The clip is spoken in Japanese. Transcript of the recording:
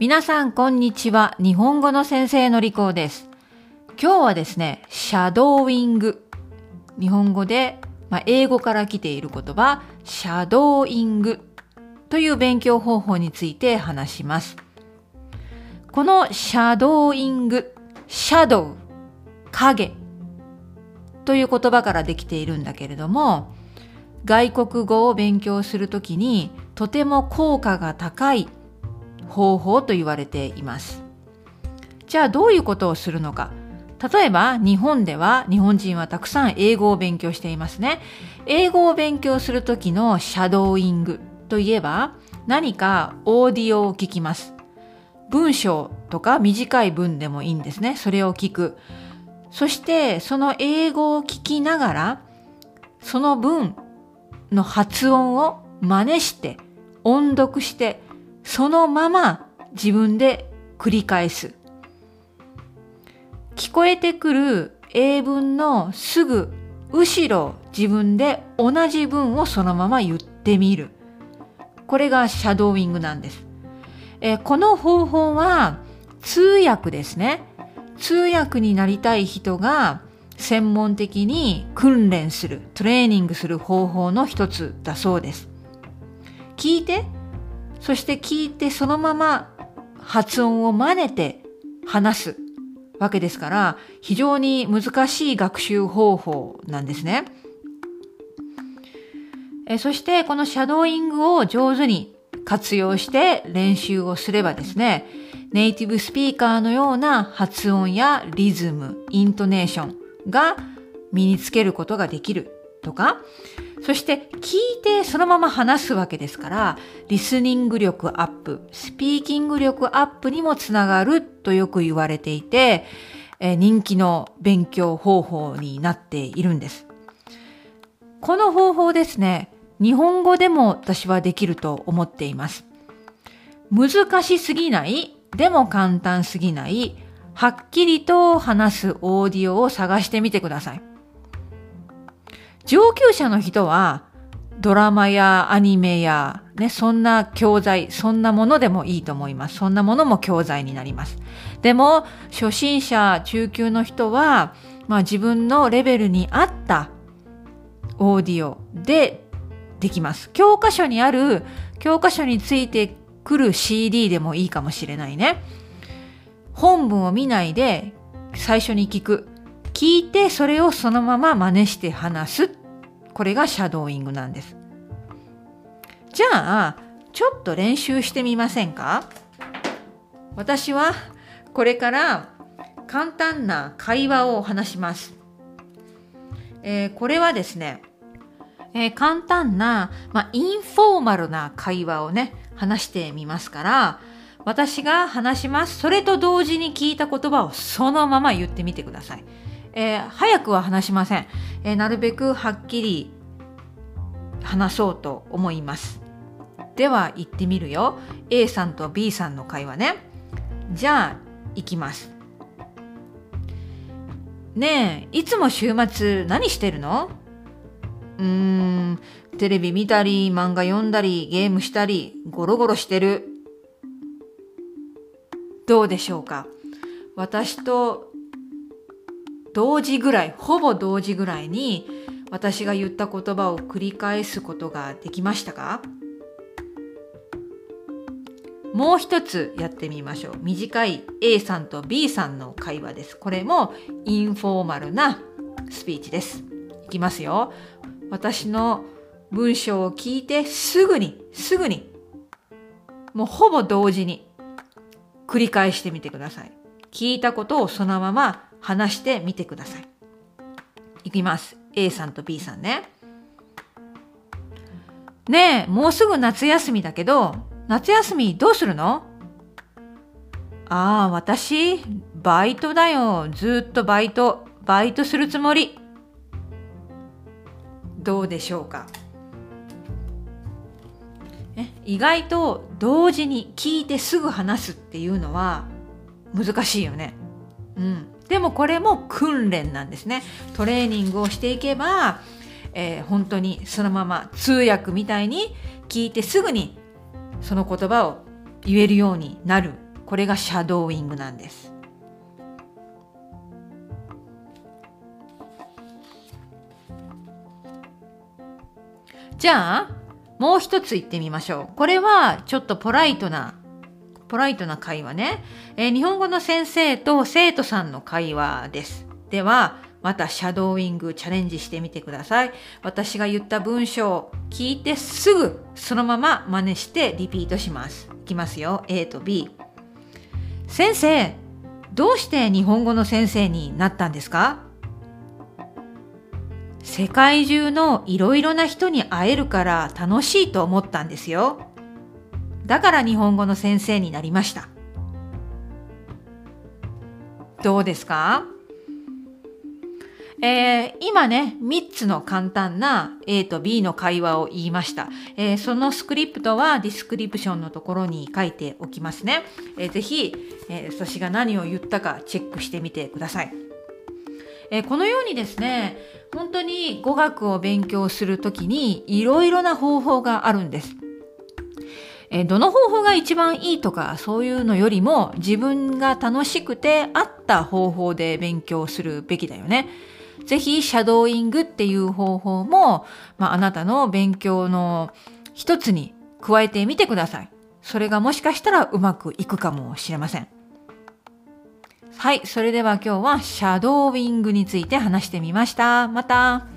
皆さん、こんにちは。日本語の先生のりこです。今日はですね、シャドーイング。日本語で、まあ、英語から来ている言葉、シャドーイングという勉強方法について話します。このシャドーイング、シャドウ、影という言葉からできているんだけれども、外国語を勉強するときにとても効果が高い方法と言われています。じゃあどういうことをするのか。例えば日本では日本人はたくさん英語を勉強していますね。英語を勉強するときのシャドーイングといえば何かオーディオを聞きます。文章とか短い文でもいいんですね。それを聞く。そしてその英語を聞きながらその文の発音を真似して音読してそのまま自分で繰り返す。聞こえてくる英文のすぐ後ろ自分で同じ文をそのまま言ってみる。これがシャドーイングなんです。えこの方法は通訳ですね。通訳になりたい人が専門的に訓練する、トレーニングする方法の一つだそうです。聞いて、そして聞いてそのまま発音を真似て話すわけですから、非常に難しい学習方法なんですね。えそしてこのシャドーイングを上手に活用して練習をすればですね、ネイティブスピーカーのような発音やリズム、イントネーションが身につけることができるとか、そして聞いてそのまま話すわけですから、リスニング力アップ、スピーキング力アップにもつながるとよく言われていて、え人気の勉強方法になっているんです。この方法ですね、日本語でも私はできると思っています。難しすぎない、でも簡単すぎない、はっきりと話すオーディオを探してみてください。上級者の人はドラマやアニメやね、そんな教材、そんなものでもいいと思います。そんなものも教材になります。でも、初心者、中級の人は、まあ自分のレベルに合ったオーディオでできます。教科書にある、教科書についてくる CD でもいいかもしれないね。本文を見ないで最初に聞く。聞いてそれをそのまま真似して話す。これがシャドーイングなんです。じゃあ、ちょっと練習してみませんか？私はこれから簡単な会話を話します。えーこれはですね、えー簡単な、まあ、インフォーマルな会話をね、話してみますから、私が話します。それと同時に聞いた言葉をそのまま言ってみてください。えー早くは話しません、えーなるべくはっきり話そうと思います。では言ってみるよ。A さんと B さんの会話ね。じゃあ、行きます。ねえ、いつも週末何してるの？うーん、テレビ見たり、漫画読んだり、ゲームしたり、ゴロゴロしてる。どうでしょうか？私と同時ぐらい、ほぼ同時ぐらいに私が言った言葉を繰り返すことができましたか？もう一つやってみましょう。短い A さんと B さんの会話です。これもインフォーマルなスピーチです。いきますよ。私の文章を聞いてすぐに、すぐに、もうほぼ同時に繰り返してみてください。聞いたことをそのまま話してみてください。いきます。A さんと B さんね。ねえ、もうすぐ夏休みだけど、夏休みどうするの？ああ、私、バイトだよ。ずっとバイト、バイトするつもり。どうでしょうか？ね意外と同時に聞いてすぐ話すっていうのは難しいよね。うん。でもこれも訓練なんですね。トレーニングをしていけば、えー本当にそのまま通訳みたいに聞いてすぐにその言葉を言えるようになるこれがシャドーイングなんです。じゃあ、もう一つ言ってみましょう。これはちょっとポライトな、ポライトな会話ね。えー、日本語の先生と生徒さんの会話です。では、またシャドーイングチャレンジしてみてください。私が言った文章を聞いてすぐそのまま真似してリピートします。いきますよ。A と B。先生、どうして日本語の先生になったんですか？世界中のいろいろな人に会えるから楽しいと思ったんですよ。だから日本語の先生になりました。どうですか？えー、今ね、3つの簡単な A と B の会話を言いました。えー、そのスクリプトはディスクリプションのところに書いておきますね。えー、ぜひ、えー、私が何を言ったかチェックしてみてください。えー、このようにですね、本当に語学を勉強するときにいろいろな方法があるんです。え、どの方法が一番いいとかそういうのよりも自分が楽しくて合った方法で勉強するべきだよね。ぜひシャドーイングっていう方法も、まあ、あなたの勉強の一つに加えてみてください。それがもしかしたらうまくいくかもしれません。はい。それでは今日はシャドーイングについて話してみました。また。